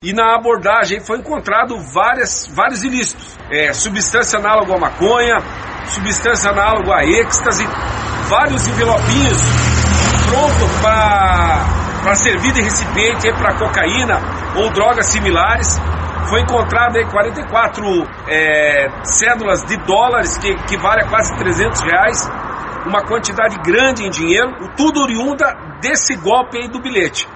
E na abordagem foi encontrado várias, vários ilícitos. É, substância análoga à maconha, substância análoga à êxtase, vários envelopinhos prontos para servir de recipiente para cocaína ou drogas similares. Foi encontrado aí 44 é, cédulas de dólares, que vale a quase 300 reais, uma quantidade grande em dinheiro, tudo oriunda desse golpe aí do bilhete.